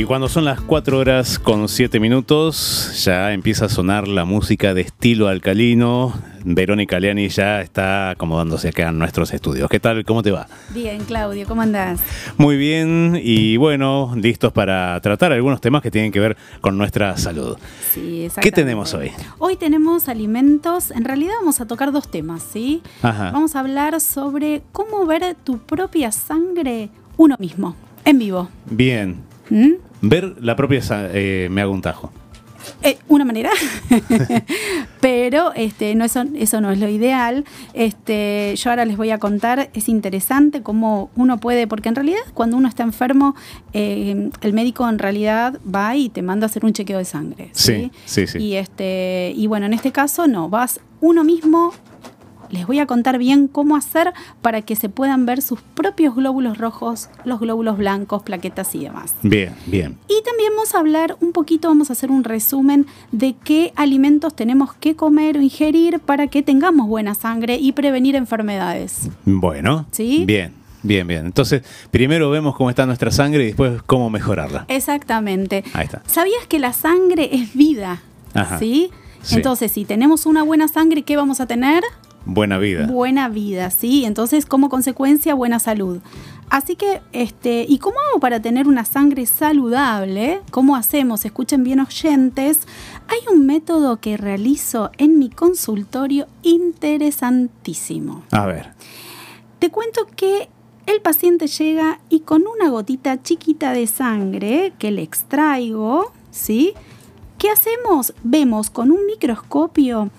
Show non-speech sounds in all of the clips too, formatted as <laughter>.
Y cuando son las 4 horas con 7 minutos, ya empieza a sonar la música de estilo alcalino. Verónica Leani ya está acomodándose acá en nuestros estudios. ¿Qué tal? ¿Cómo te va? Bien, Claudio, ¿cómo andás? Muy bien y bueno, listos para tratar algunos temas que tienen que ver con nuestra salud. Sí. ¿Qué tenemos hoy? Hoy tenemos alimentos, en realidad vamos a tocar dos temas, ¿sí? Ajá. Vamos a hablar sobre cómo ver tu propia sangre uno mismo, en vivo. Bien. ¿Mm? Ver la propia... eh, me hago un tajo. Eh, una manera, <laughs> pero este, no, eso, eso no es lo ideal. Este, yo ahora les voy a contar, es interesante cómo uno puede, porque en realidad cuando uno está enfermo, eh, el médico en realidad va y te manda a hacer un chequeo de sangre. Sí, sí, sí. Y, este, y bueno, en este caso no, vas uno mismo. Les voy a contar bien cómo hacer para que se puedan ver sus propios glóbulos rojos, los glóbulos blancos, plaquetas y demás. Bien, bien. Y también vamos a hablar un poquito, vamos a hacer un resumen de qué alimentos tenemos que comer o ingerir para que tengamos buena sangre y prevenir enfermedades. Bueno. ¿Sí? Bien, bien, bien. Entonces, primero vemos cómo está nuestra sangre y después cómo mejorarla. Exactamente. Ahí está. ¿Sabías que la sangre es vida? Ajá. ¿Sí? Sí. Entonces, si tenemos una buena sangre, ¿qué vamos a tener? Buena vida. Buena vida, ¿sí? Entonces, como consecuencia, buena salud. Así que, este, ¿y cómo hago para tener una sangre saludable? ¿Cómo hacemos? Escuchen bien oyentes. Hay un método que realizo en mi consultorio interesantísimo. A ver. Te cuento que el paciente llega y con una gotita chiquita de sangre que le extraigo, ¿sí? ¿Qué hacemos? Vemos con un microscopio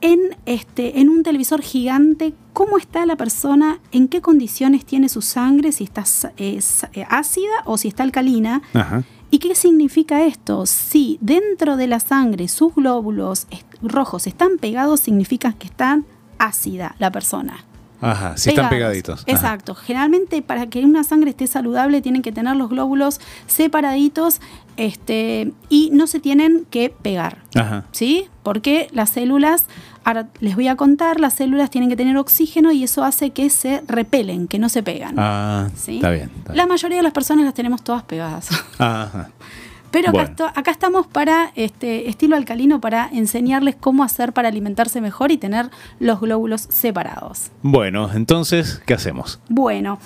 en, este, en un televisor gigante cómo está la persona, en qué condiciones tiene su sangre, si está eh, eh, ácida o si está alcalina. Ajá. ¿Y qué significa esto? Si dentro de la sangre sus glóbulos rojos están pegados, significa que está ácida la persona. Ajá. Si están pegaditos. Ajá. Exacto. Generalmente para que una sangre esté saludable tienen que tener los glóbulos separaditos este, y no se tienen que pegar. Ajá. ¿Sí? Porque las células, ahora les voy a contar, las células tienen que tener oxígeno y eso hace que se repelen, que no se pegan. Ah, ¿Sí? está bien. está La mayoría de las personas las tenemos todas pegadas. <laughs> Ajá. Pero acá, Bueno. acá estamos para este estilo alcalino para enseñarles cómo hacer para alimentarse mejor y tener los glóbulos separados. Bueno, entonces, ¿qué hacemos? Bueno,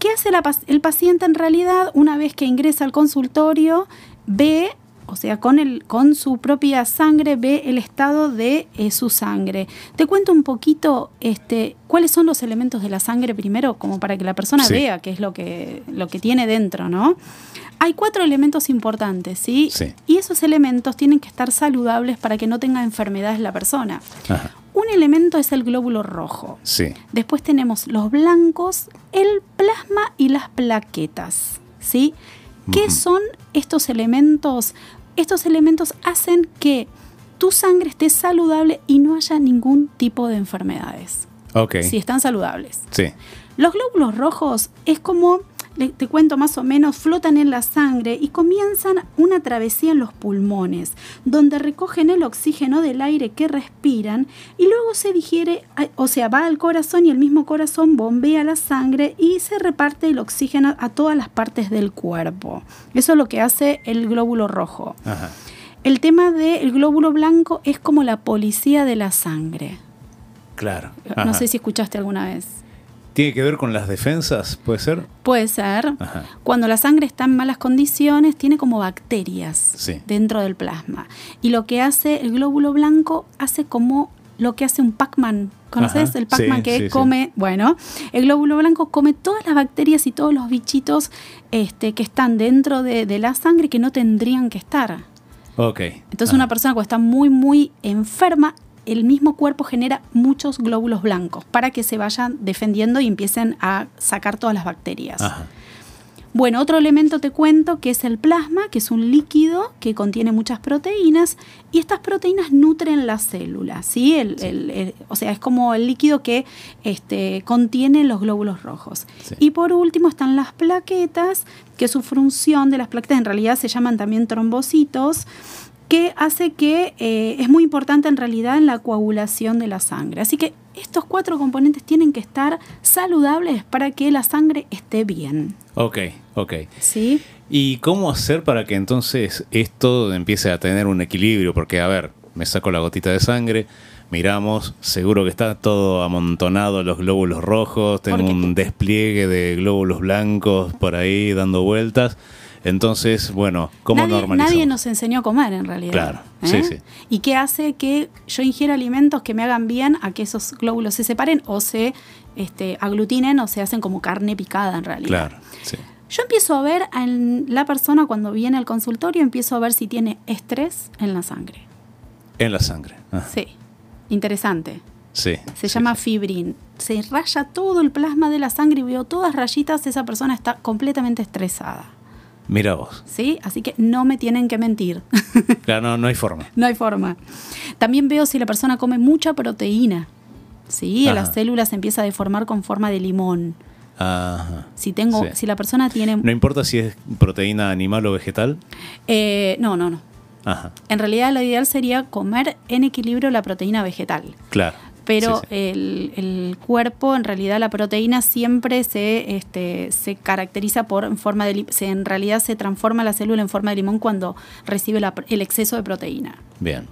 ¿qué hace la el paciente en realidad una vez que ingresa al consultorio? Ve, o sea, con, el, con su propia sangre, ve el estado de eh, su sangre. Te cuento un poquito este, cuáles son los elementos de la sangre primero, como para que la persona Sí. vea qué es lo que, lo que tiene dentro, ¿no? Hay cuatro elementos importantes, ¿sí? Sí. Y esos elementos tienen que estar saludables para que no tenga enfermedades la persona. Ajá. Un elemento es el glóbulo rojo. Sí. Después tenemos los blancos, el plasma y las plaquetas. ¿Sí? ¿Qué son estos elementos? Estos elementos hacen que tu sangre esté saludable y no haya ningún tipo de enfermedades. Ok. Si están saludables. Sí. Los glóbulos rojos es como, te cuento más o menos, flotan en la sangre y comienzan una travesía en los pulmones, donde recogen el oxígeno del aire que respiran y luego se digiere, o sea, va al corazón y el mismo corazón bombea la sangre y se reparte el oxígeno a todas las partes del cuerpo. Eso es lo que hace el glóbulo rojo. Ajá. El tema del glóbulo blanco es como la policía de la sangre. Claro. No sé si escuchaste alguna vez. ¿Tiene que ver con las defensas? ¿Puede ser? Puede ser. Ajá. Cuando la sangre está en malas condiciones, tiene como bacterias Sí. dentro del plasma. Y lo que hace el glóbulo blanco hace como lo que hace un Pac-Man. ¿Conoces Ajá. el Pac-Man Sí, que sí, sí. come? Bueno, el glóbulo blanco come todas las bacterias y todos los bichitos este, que están dentro de, de la sangre que no tendrían que estar. Ok. Entonces Ajá. una persona cuando está muy, muy enferma, el mismo cuerpo genera muchos glóbulos blancos para que se vayan defendiendo y empiecen a sacar todas las bacterias. Ajá. Bueno, otro elemento te cuento que es el plasma, que es un líquido que contiene muchas proteínas y estas proteínas nutren las células, ¿sí? El- Sí. el- el- o sea, es como el líquido que este, contiene los glóbulos rojos. Sí. Y por último están las plaquetas, que su función de las plaquetas en realidad se llaman también trombocitos, que hace que eh, es muy importante en realidad en la coagulación de la sangre. Así que estos cuatro componentes tienen que estar saludables para que la sangre esté bien. Ok. Ok. ¿Sí? ¿Y cómo hacer para que entonces esto empiece a tener un equilibrio? Porque, a ver, me saco la gotita de sangre, miramos, seguro que está todo amontonado, los glóbulos rojos, tengo un despliegue de glóbulos blancos por ahí dando vueltas. Entonces, bueno, ¿cómo nadie, normalizamos? nadie nos enseñó a comer en realidad. Claro, ¿eh? sí, sí. Y qué hace que yo ingiera alimentos que me hagan bien a que esos glóbulos se separen o se este, aglutinen o se hacen como carne picada en realidad. Claro, sí. Yo empiezo a ver en la persona cuando viene al consultorio, empiezo a ver si tiene estrés en la sangre. En la sangre. Ah, Sí, interesante. sí. Se sí, llama sí. fibrin. Se raya todo el plasma de la sangre y veo todas rayitas, esa persona está completamente estresada. Mira vos. ¿Sí? Así que no me tienen que mentir. <laughs> Claro, no, no hay forma. no hay forma. También veo si la persona come mucha proteína. ¿Sí? Ajá. Las células se empieza a deformar con forma de limón. Ajá. Si tengo, Sí. si la persona tiene. No importa si es proteína animal o vegetal. Eh, no, no, no. Ajá. En realidad lo ideal sería comer en equilibrio la proteína vegetal. Claro. Pero Sí, sí. El, el cuerpo, en realidad la proteína siempre se, este, se caracteriza por en forma de se, en realidad se transforma la célula en forma de limón cuando recibe la el exceso de proteína. Bien.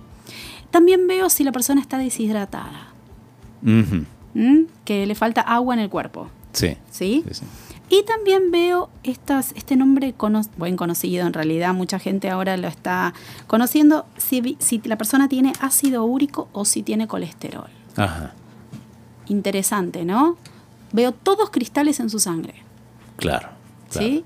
También veo si la persona está deshidratada, Ujú. ¿m? que le falta agua en el cuerpo. Sí. ¿sí? Y también veo estas, este nombre cono- buen conocido, en realidad mucha gente ahora lo está conociendo, si la persona tiene ácido úrico o si tiene colesterol. Ajá. Interesante, ¿no? Veo todos cristales en su sangre, Claro. claro. ¿sí?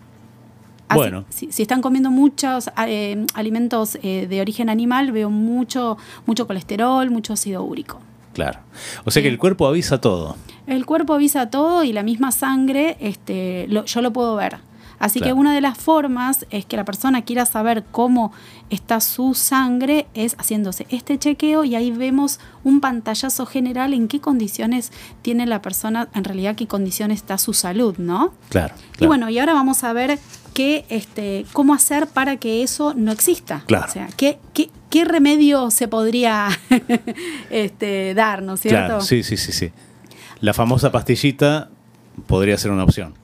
Así- Bueno. si, si están comiendo muchos eh, alimentos eh, de origen animal, veo mucho, mucho colesterol, mucho ácido úrico. Claro. O sea que el cuerpo avisa todo. El cuerpo avisa todo y la misma sangre, este, lo- yo lo puedo ver. Así Claro. que una de las formas es que la persona quiera saber cómo está su sangre es haciéndose este chequeo y ahí vemos un pantallazo general en qué condiciones tiene la persona, en realidad qué condiciones está su salud, ¿no? Claro. Y bueno, y ahora vamos a ver qué, este, cómo hacer para que eso no exista. Claro. O sea, qué, qué, qué remedio se podría <laughs> este, dar, ¿no es cierto? Claro, sí, sí, sí, sí. La famosa pastillita podría ser una opción.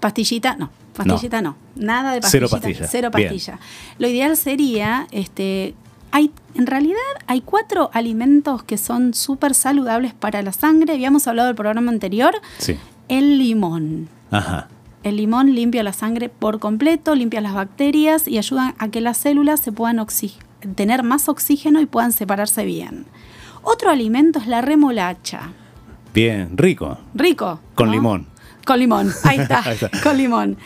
Pastillita, no. Pastillita no. Nada de Cero pastillita. pastilla. Cero Bien. pastilla. Lo ideal sería, este, hay, en realidad hay cuatro alimentos que son súper saludables para la sangre. Habíamos hablado del programa anterior. Sí. El limón. Ajá. El limón limpia la sangre por completo, limpia las bacterias y ayuda a que las células se puedan tener más oxígeno y puedan separarse bien. Otro alimento es la remolacha. Bien, rico. Rico. Con ¿no? limón. Con limón, <laughs> ahí está, Ahí está. con limón.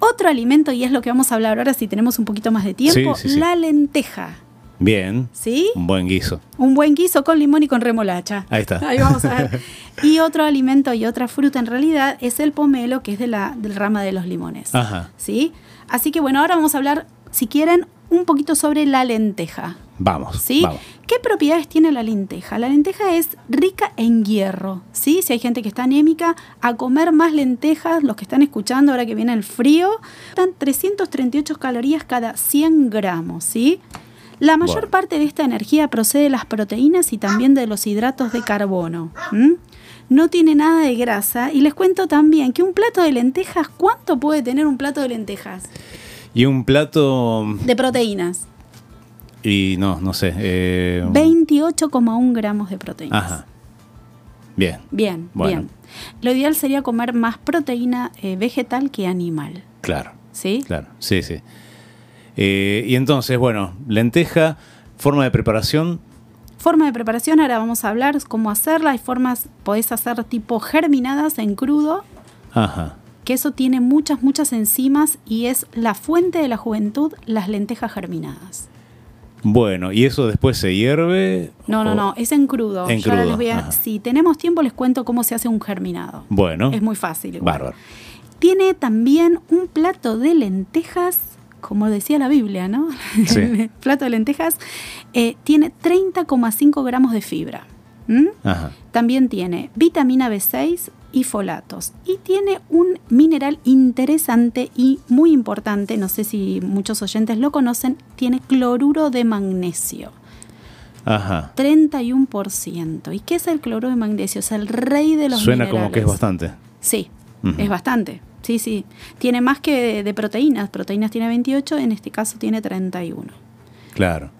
Otro alimento, y es lo que vamos a hablar ahora si tenemos un poquito más de tiempo, Sí, sí, sí. la lenteja. Bien. ¿Sí? Un buen guiso. Un buen guiso con limón y con remolacha. Ahí está. Ahí vamos a ver. <laughs> Y otro alimento y otra fruta en realidad es el pomelo, que es de la del rama de los limones. Ajá. ¿Sí? Así que bueno, ahora vamos a hablar, si quieren, un poquito sobre la lenteja. Vamos. ¿Sí? Vamos. ¿Qué propiedades tiene la lenteja? La lenteja es rica en hierro, ¿sí? Si hay gente que está anémica, a comer más lentejas, los que están escuchando ahora que viene el frío, están 338 calorías cada 100 gramos, ¿sí? La mayor Bueno. parte de esta energía procede de las proteínas y también de los hidratos de carbono. No tiene nada de grasa y les cuento también que un plato de lentejas, ¿cuánto puede tener un plato de lentejas? Y un plato. De proteínas. Y no, no sé. eh, 28,1 gramos de proteínas. Ajá. Bien. Bien, Bueno. bien. Lo ideal sería comer más proteína eh, vegetal que animal. Claro. ¿Sí? Claro. Sí, sí. Eh, y entonces, bueno, lenteja, forma de preparación. Forma de preparación, ahora vamos a hablar cómo hacerla. Hay formas, podés hacer tipo germinadas en crudo, Ajá. que eso tiene muchas, muchas enzimas y es la fuente de la juventud, las lentejas germinadas. Bueno, ¿y eso después se hierve? No, no, o- no, es en crudo. En Yo ahora crudo, les voy a- si tenemos tiempo, les cuento cómo se hace un germinado. Bueno. Es muy fácil. igual. Bárbaro. Tiene también un plato de lentejas, como decía la Biblia, ¿no? Sí. <laughs> Plato de lentejas eh, tiene 30,5 gramos de fibra. Ajá. También tiene vitamina B6 y folatos. Y tiene un mineral interesante y muy importante, no sé si muchos oyentes lo conocen, tiene cloruro de magnesio. Ajá. 31%. ¿Y qué es el cloruro de magnesio? Es el rey de los Suena minerales. como que es bastante. Sí, es bastante. Sí, sí. Tiene más que de, de proteínas. Proteínas tiene 28, en este caso tiene 31. Claro.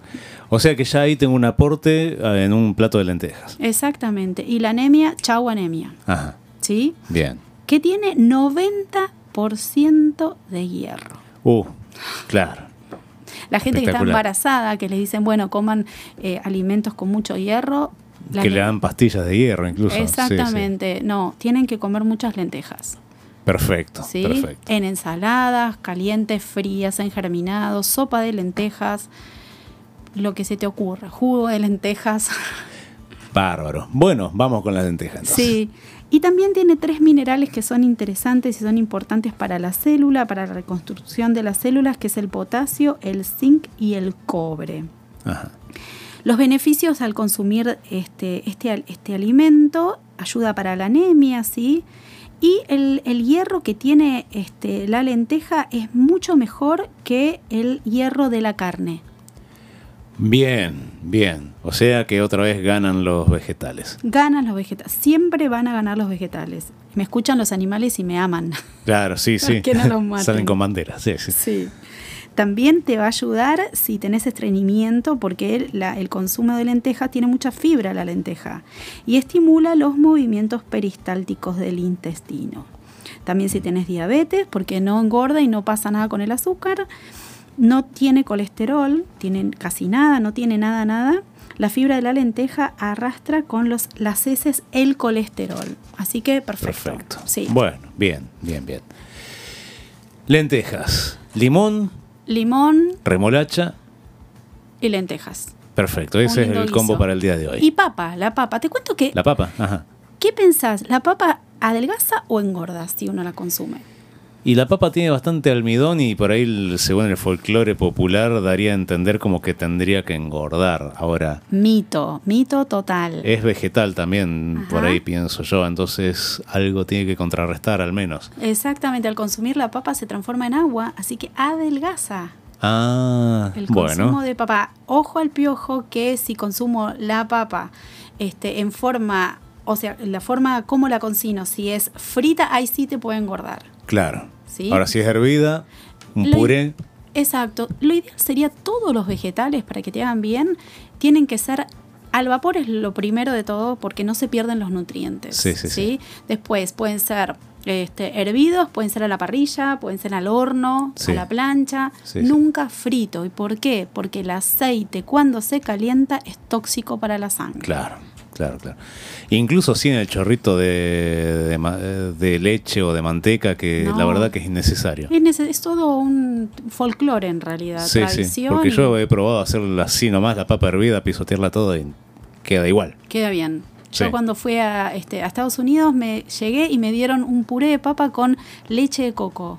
O sea que ya ahí tengo un aporte eh, en un plato de lentejas. Exactamente. Y la anemia, chau anemia. Ajá. ¿Sí? Bien. Que tiene 90% de hierro. Uh, claro. La gente que está embarazada, que les dicen, bueno, coman eh, alimentos con mucho hierro. que le- le dan pastillas de hierro incluso. Sí, sí. Exactamente. No, tienen que comer muchas lentejas. Perfecto, ¿sí? perfecto. En ensaladas, calientes, frías, en germinados, sopa de lentejas, lo que se te ocurra, jugo de lentejas. Bárbaro. Bueno, vamos con las lentejas entonces. sí. Y también tiene tres minerales que son interesantes y son importantes para la célula, para la reconstrucción de las células, que es el potasio, el zinc y el cobre. Ajá. Los beneficios al consumir este, este, este alimento ayuda para la anemia, ¿sí? Y el, el hierro que tiene este, la lenteja es mucho mejor que el hierro de la carne. Bien, bien. O sea que otra vez ganan los vegetales. Ganan los vegetales. Siempre van a ganar los vegetales. Me escuchan los animales y me aman. <laughs> Claro, sí, sí. Que no los <laughs> maten. Salen con banderas, sí, sí. Sí. También te va a ayudar si tenés estreñimiento, porque el, la- el consumo de lentejas tiene mucha fibra la lenteja y estimula los movimientos peristálticos del intestino. También si tenés diabetes, porque no engorda y no pasa nada con el azúcar, no tiene colesterol, tiene casi nada, no tiene nada, nada. La fibra de la lenteja arrastra con los, las heces el colesterol. Así que perfecto. Perfecto. Sí. Bueno, bien, bien, bien. Lentejas, limón, Limón remolacha. y lentejas. Perfecto, ese es el combo guiso. para el día de hoy. Y papa, la papa. Te cuento que, La papa, ajá. ¿qué pensás? ¿La papa adelgaza o engorda si uno la consume? Y la papa tiene bastante almidón y por ahí, según el folclore popular, daría a entender como que tendría que engordar. Ahora, Mito, mito total. es vegetal también, por ahí pienso yo, entonces algo tiene que contrarrestar al menos. Exactamente, al consumir la papa se transforma en agua, así que adelgaza Ah, el consumo bueno. de papa. Ojo al piojo que si consumo la papa este, en forma, o sea, la forma como la cocino, si es frita, ahí sí te puede engordar. Claro. ¿Sí? Ahora, si es hervida, un Lo- puré. Exacto. Lo ideal sería todos los vegetales, para que te hagan bien, tienen que ser al vapor es lo primero de todo porque no se pierden los nutrientes. Sí, sí, sí. Después pueden ser este, hervidos, pueden ser a la parrilla, pueden ser al horno, Sí. a la plancha, Sí, sí. nunca frito. ¿Y por qué? Porque el aceite cuando se calienta es tóxico para la sangre. Claro, claro, claro. Incluso sin el chorrito de, de leche o de manteca, que No. la verdad que es innecesario. Es, todo un folclore en realidad, Sí, sí, porque y yo he probado hacerla así nomás, la papa hervida, pisotearla toda y queda igual. Queda bien. Yo Sí. cuando fui a, este, a Estados Unidos me llegué y me dieron un puré de papa con leche de coco.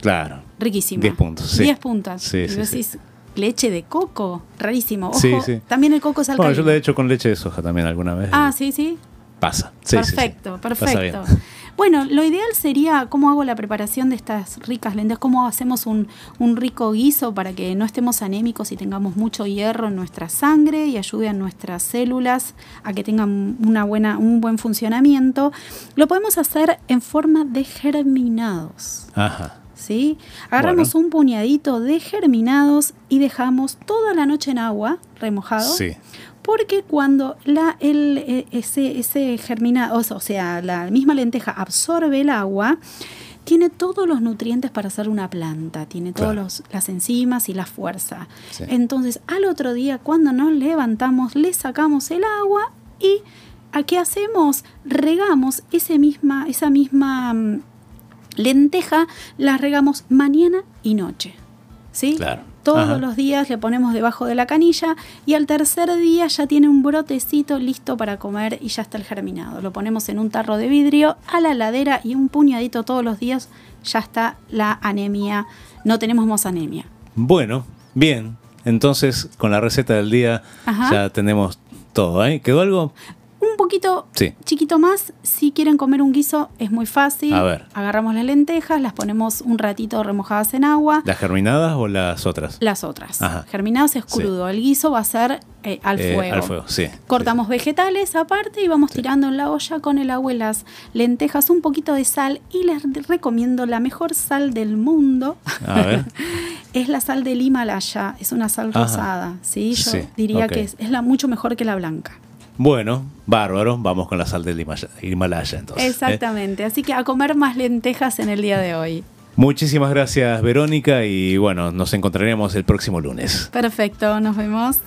Claro. Riquísimo. 10 puntos, sí. 10 puntos. Sí, y sí, sí. decís, leche de coco. Rarísimo. Ojo, Sí, sí. también el coco es Bueno, alcalino. yo lo he hecho con leche de soja también alguna vez. Ah, sí, sí. Pasa. Sí, perfecto, Pasa perfecto. Bueno, lo ideal sería cómo hago la preparación de estas ricas lentejas, cómo hacemos un, un rico guiso para que no estemos anémicos y tengamos mucho hierro en nuestra sangre y ayude a nuestras células a que tengan una buena, un buen funcionamiento. Lo podemos hacer en forma de germinados. Ajá. ¿Sí? Agarramos Bueno. un puñadito de germinados y dejamos toda la noche en agua, remojado. Sí. Porque cuando la, el, eh, ese, ese germinado, o sea- la misma lenteja absorbe el agua, tiene todos los nutrientes para hacer una planta, tiene todas Claro. las enzimas y la fuerza. Sí. Entonces, al otro día, cuando nos levantamos, le sacamos el agua y ¿a qué hacemos? Regamos ese misma, esa misma mm, lenteja, la regamos mañana y noche. ¿Sí? Claro. Todos Ajá. los días le ponemos debajo de la canilla y al tercer día ya tiene un brotecito listo para comer y ya está el germinado. Lo ponemos en un tarro de vidrio a la ladera y un puñadito todos los días, ya está la anemia. No tenemos más anemia. Bueno, bien. Entonces, con la receta del día Ajá. ya tenemos todo. ¿eh? ¿Quedó algo? Un poquito Sí. chiquito más, si quieren comer un guiso es muy fácil. A ver. Agarramos las lentejas, las ponemos un ratito remojadas en agua. ¿Las germinadas o las otras? Las otras. Ajá. Germinados es crudo. El guiso va a ser eh, al Eh, fuego. al fuego, sí. Cortamos vegetales aparte y vamos tirando en la olla con el agua y las lentejas, un poquito de sal y les recomiendo la mejor sal del mundo. A ver. <laughs> es la sal del Himalaya, es una sal Ajá. rosada, ¿sí? Yo diría que es, es la mucho mejor que la blanca. Bueno, bárbaro. Vamos con la sal del Himalaya entonces. ¿eh? Exactamente, así que a comer más lentejas en el día de hoy. Muchísimas gracias, Verónica. Y bueno, nos encontraremos el próximo lunes. Perfecto, nos vemos.